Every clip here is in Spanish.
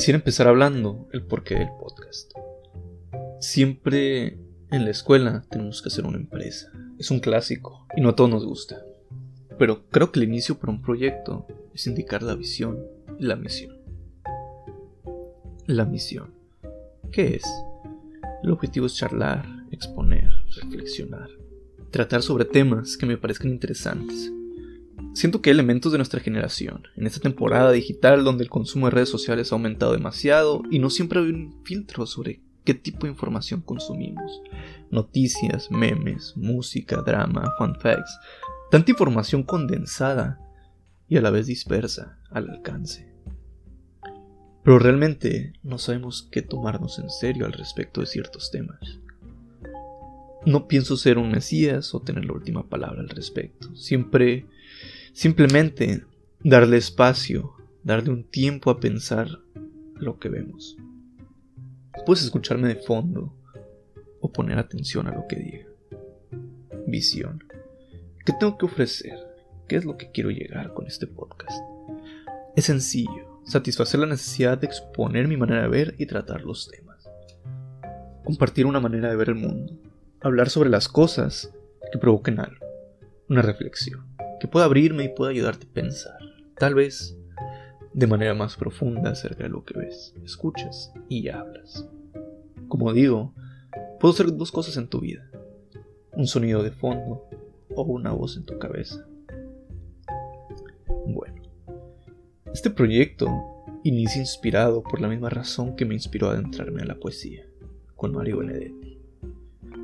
Quisiera empezar hablando el porqué del podcast. Siempre en la escuela tenemos que hacer una empresa. Es un clásico y no a todos nos gusta. Pero creo que el inicio para un proyecto es indicar la visión y la misión. La misión. ¿Qué es? El objetivo es charlar, exponer, reflexionar, tratar sobre temas que me parezcan interesantes. Siento que elementos de nuestra generación, en esta temporada digital donde el consumo de redes sociales ha aumentado demasiado y no siempre hay un filtro sobre qué tipo de información consumimos. Noticias, memes, música, drama, fun facts, tanta información condensada y a la vez dispersa al alcance. Pero realmente no sabemos qué tomarnos en serio al respecto de ciertos temas. No pienso ser un mesías o tener la última palabra al respecto. Siempre, simplemente darle espacio, darle un tiempo a pensar lo que vemos. Puedes escucharme de fondo o poner atención a lo que diga. Visión. ¿Qué tengo que ofrecer? ¿Qué es lo que quiero llegar con este podcast? Es sencillo, satisfacer la necesidad de exponer mi manera de ver y tratar los temas. Compartir una manera de ver el mundo. Hablar sobre las cosas que provoquen algo. Una reflexión que pueda abrirme y pueda ayudarte a pensar. Tal vez de manera más profunda acerca de lo que ves, escuchas y hablas. Como digo, puedo ser dos cosas en tu vida, un sonido de fondo o una voz en tu cabeza. Bueno, este proyecto inicia inspirado por la misma razón que me inspiró a adentrarme a la poesía, con Mario Benedetti.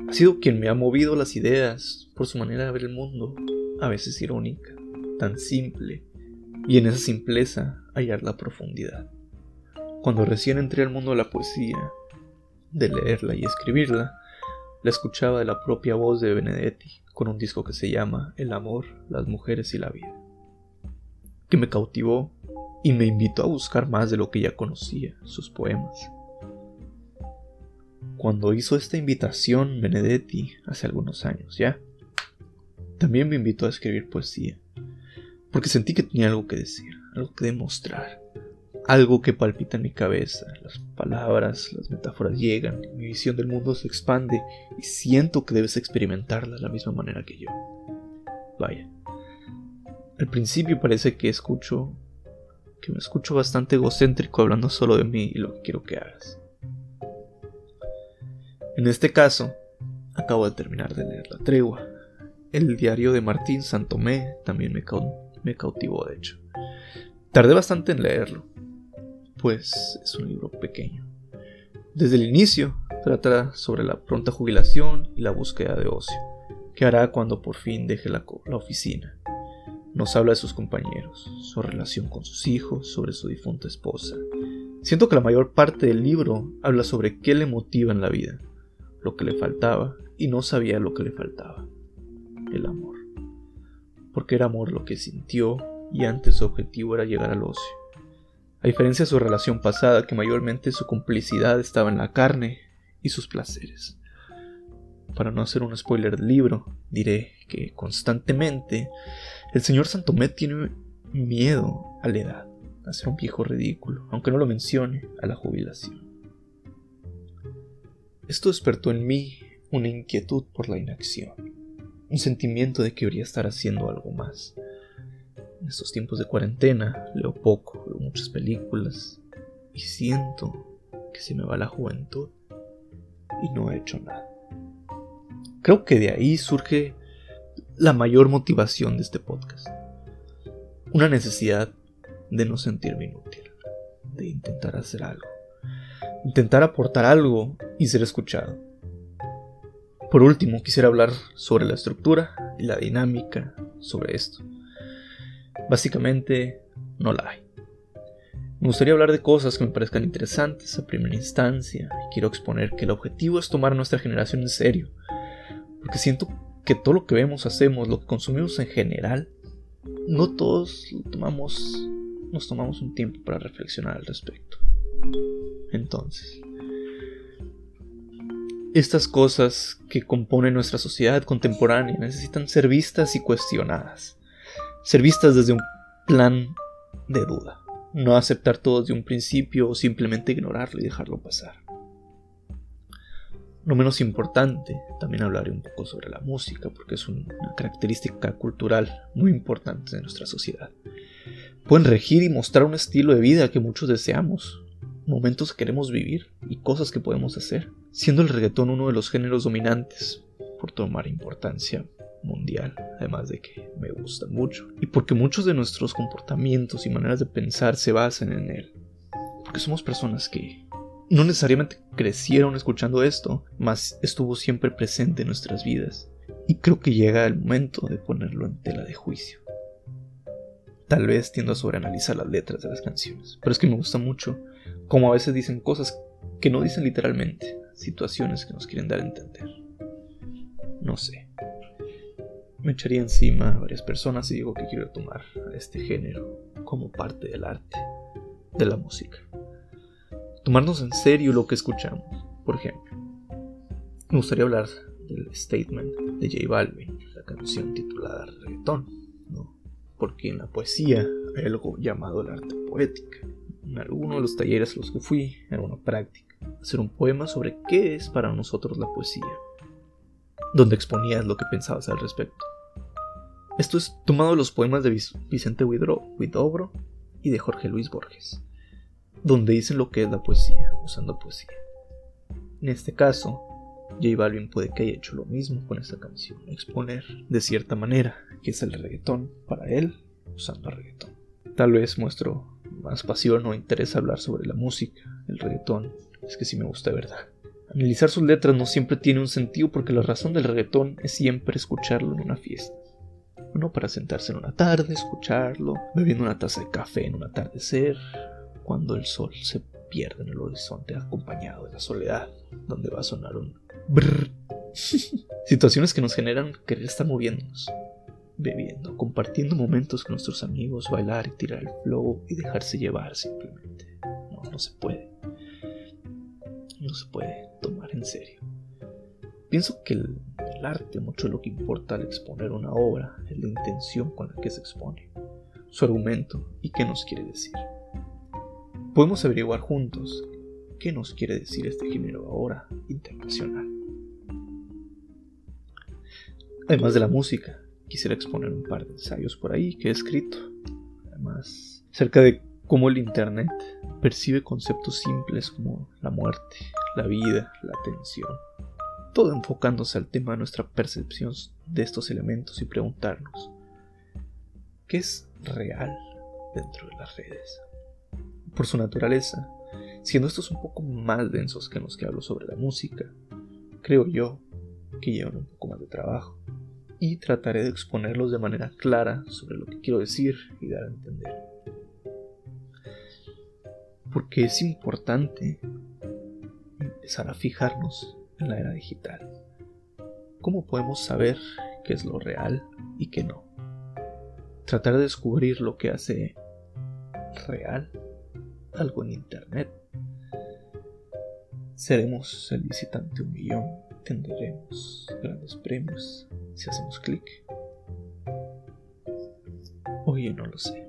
Ha sido quien me ha movido las ideas por su manera de ver el mundo, a veces irónica, tan simple y en esa simpleza hallar la profundidad. Cuando recién entré al mundo de la poesía, de leerla y escribirla, la escuchaba de la propia voz de Benedetti con un disco que se llama El amor, las mujeres y la vida, que me cautivó y me invitó a buscar más de lo que ya conocía, sus poemas. Cuando hizo esta invitación Benedetti hace algunos años ya, también me invitó a escribir poesía porque sentí que tenía algo que decir, algo que demostrar, algo que palpita en mi cabeza. Las palabras, las metáforas llegan, mi visión del mundo se expande y siento que debes experimentarla de la misma manera que yo. Vaya. Al principio parece que escucho que me escucho bastante egocéntrico hablando solo de mí y lo que quiero que hagas. En este caso, acabo de terminar de leer La Tregua. El diario de Martín Santomé también me, cautivó, de hecho. Tardé bastante en leerlo, pues es un libro pequeño. Desde el inicio trata sobre la pronta jubilación y la búsqueda de ocio, que hará cuando por fin deje la, la oficina. Nos habla de sus compañeros, su relación con sus hijos, sobre su difunta esposa. Siento que la mayor parte del libro habla sobre qué le motiva en la vida, lo que le faltaba y no sabía lo que le faltaba, el amor porque era amor lo que sintió y antes su objetivo era llegar al ocio. A diferencia de su relación pasada, que mayormente su complicidad estaba en la carne y sus placeres. Para no hacer un spoiler del libro, diré que constantemente el señor Santomé tiene miedo a la edad, a ser un viejo ridículo, aunque no lo mencione, a la jubilación. Esto despertó en mí una inquietud por la inacción un sentimiento de que debería estar haciendo algo más. En estos tiempos de cuarentena leo poco, veo muchas películas y siento que se me va la juventud y no he hecho nada. Creo que de ahí surge la mayor motivación de este podcast. Una necesidad de no sentirme inútil, de intentar hacer algo, intentar aportar algo y ser escuchado. Por último, quisiera hablar sobre la estructura y la dinámica sobre esto. Básicamente, no la hay. Me gustaría hablar de cosas que me parezcan interesantes a primera instancia y quiero exponer que el objetivo es tomar nuestra generación en serio, porque siento que todo lo que vemos, hacemos, lo que consumimos en general, no todos tomamos, nos tomamos un tiempo para reflexionar al respecto. Entonces, estas cosas que componen nuestra sociedad contemporánea necesitan ser vistas y cuestionadas, ser vistas desde un plan de duda, no aceptar todo desde un principio o simplemente ignorarlo y dejarlo pasar. No menos importante, también hablaré un poco sobre la música, porque es una característica cultural muy importante de nuestra sociedad. Pueden regir y mostrar un estilo de vida que muchos deseamos, momentos que queremos vivir y cosas que podemos hacer, siendo el reggaetón uno de los géneros dominantes por tomar importancia mundial, además de que me gusta mucho, y porque muchos de nuestros comportamientos y maneras de pensar se basan en él, porque somos personas que no necesariamente crecieron escuchando esto, mas estuvo siempre presente en nuestras vidas, y creo que llega el momento de ponerlo en tela de juicio. Tal vez tiendo a sobreanalizar las letras de las canciones, pero es que me gusta mucho como a veces dicen cosas que no dicen literalmente, situaciones que nos quieren dar a entender. No sé. Me echaría encima a varias personas y digo que quiero tomar este género como parte del arte, de la música. Tomarnos en serio lo que escuchamos, por ejemplo. Me gustaría hablar del statement de J Balvin, la canción titulada Reggaetón, ¿no? porque en la poesía hay algo llamado el arte poética. En alguno de los talleres a los que fui era una práctica, hacer un poema sobre qué es para nosotros la poesía, donde exponías lo que pensabas al respecto. Esto es tomado de los poemas de Vicente Huidobro y de Jorge Luis Borges, donde dicen lo que es la poesía, usando poesía. En este caso, J Balvin puede que haya hecho lo mismo con esta canción, exponer de cierta manera que es el reggaetón para él usando reggaetón. Tal vez muestro más pasión o interés hablar sobre la música, el reggaetón, es que sí me gusta de verdad. Analizar sus letras no siempre tiene un sentido porque la razón del reggaetón es siempre escucharlo en una fiesta. Uno para sentarse en una tarde, escucharlo, bebiendo una taza de café en un atardecer, cuando el sol se pierde en el horizonte acompañado de la soledad, donde va a sonar un brrr. Situaciones que nos generan querer estar moviéndonos, bebiendo, compartiendo momentos con nuestros amigos, bailar y tirar el flow y dejarse llevar simplemente. No, no se puede. No se puede tomar en serio. Pienso que el, el arte, mucho de lo que importa al exponer una obra, es la intención con la que se expone, su argumento y qué nos quiere decir. Podemos averiguar juntos qué nos quiere decir este género ahora internacional. Además de la música, quisiera exponer un par de ensayos por ahí que he escrito. Además, acerca de cómo el Internet percibe conceptos simples como la muerte, la vida, la atención. Todo enfocándose al tema de nuestra percepción de estos elementos y preguntarnos, ¿qué es real dentro de las redes? Por su naturaleza, siendo estos un poco más densos que los que hablo sobre la música, creo yo que llevan un poco más de trabajo y trataré de exponerlos de manera clara sobre lo que quiero decir y dar a entender. Porque es importante empezar a fijarnos en la era digital. ¿Cómo podemos saber qué es lo real y qué no? Tratar de descubrir lo que hace real algo en Internet. Seremos el visitante un millón, tendremos grandes premios si hacemos clic. Oye, no lo sé.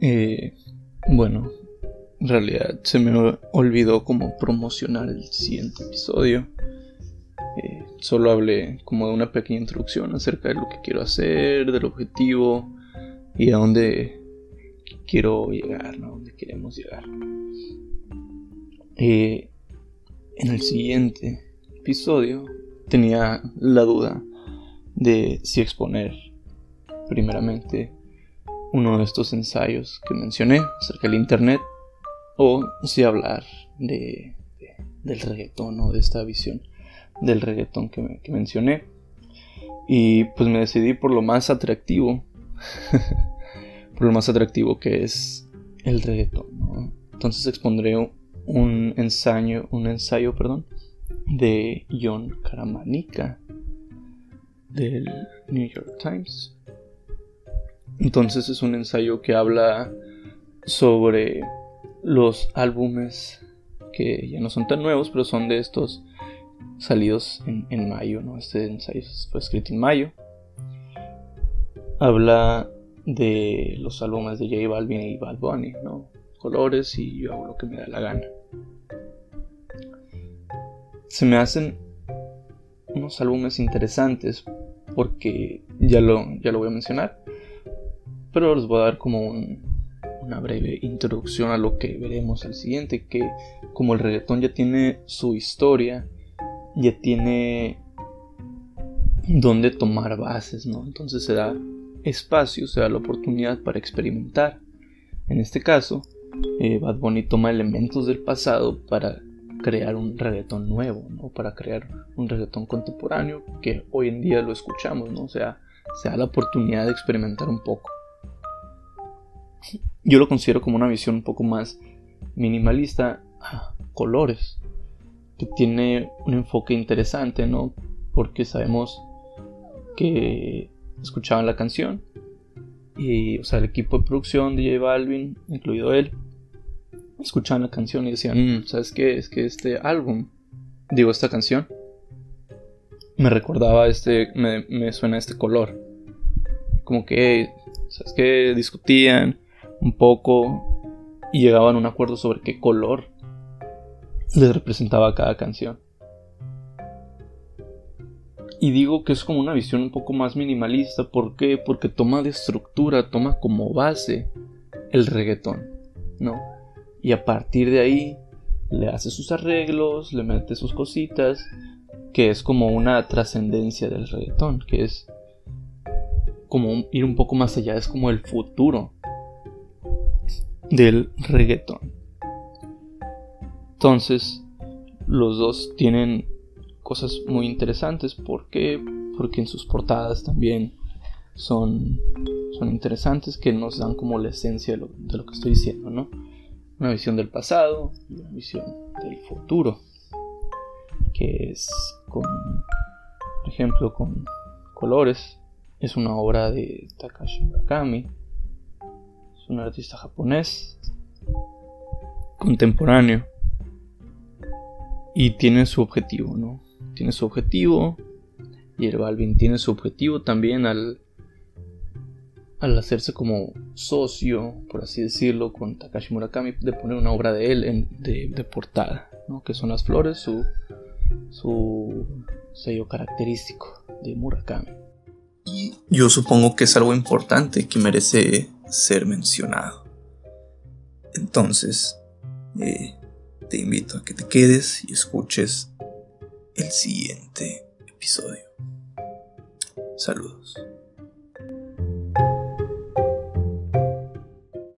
Eh, bueno, en realidad se me olvidó como promocionar el siguiente episodio. Eh, solo hablé como de una pequeña introducción acerca de lo que quiero hacer, del objetivo y a dónde quiero llegar, ¿no? A dónde queremos llegar. Eh, en el siguiente episodio tenía la duda de si exponer primeramente uno de estos ensayos que mencioné acerca del internet o si hablar de, del reggaetón o de esta visión del reggaetón que, mencioné. Y pues me decidí por lo más atractivo por lo más atractivo que es el reggaetón entonces expondré un ensayo un ensayo perdón de John Karamanika del New York Times. Entonces es un ensayo que habla sobre los álbumes que ya no son tan nuevos, pero son de estos salidos en, mayo, ¿no? Este ensayo fue escrito en mayo. Habla de los álbumes de J Balvin y Bad ¿no? Colores y yo hago lo que me da la gana. Se me hacen unos álbumes interesantes porque ya lo, ya lo voy a mencionar, pero les voy a dar como una breve introducción a lo que veremos al siguiente, que como el reggaetón ya tiene su historia, ya tiene donde tomar bases, ¿no? Entonces se da espacio, se da la oportunidad para experimentar. En este caso, eh, Bad Bunny toma elementos del pasado para crear un reggaetón nuevo, ¿no? Para crear un reggaetón contemporáneo que hoy en día lo escuchamos, ¿no? O sea, se da la oportunidad de experimentar un poco. Yo lo considero como una visión un poco más minimalista a colores, que tiene un enfoque interesante, ¿no? Porque sabemos que escuchaban la canción y, o sea, el equipo de producción de J Balvin, incluido él, escuchaban la canción y decían, mm, ¿sabes qué? Es que este álbum, digo, esta canción, me recordaba este, me, me suena este color. Como que, ¿sabes qué? Discutían un poco y llegaban a un acuerdo sobre qué color les representaba cada canción. Y digo que es como una visión un poco más minimalista. ¿Por qué? Porque toma de estructura, toma como base el reggaetón, ¿no? Y a partir de ahí le hace sus arreglos, le mete sus cositas, que es como una trascendencia del reggaetón, que es como ir un poco más allá, es como el futuro del reggaetón. Entonces, los dos tienen cosas muy interesantes. ¿Por qué? Porque en sus portadas también son, son interesantes que nos dan como la esencia de lo, de lo que estoy diciendo, ¿no? Una visión del pasado y una visión del futuro. Que es con, por ejemplo, con colores. Es una obra de Takashi Murakami. Es un artista japonés contemporáneo y tiene su objetivo, ¿no? tiene su objetivo. Y el Balvin tiene su objetivo también al, al hacerse como socio, por así decirlo, con Takashi Murakami, de poner una obra de él en, de, portada, ¿no? que son las flores, su, su sello característico de Murakami. Y yo supongo que es algo importante que merece ser mencionado. Entonces, eh, te invito a que te quedes y escuches el siguiente episodio. Saludos.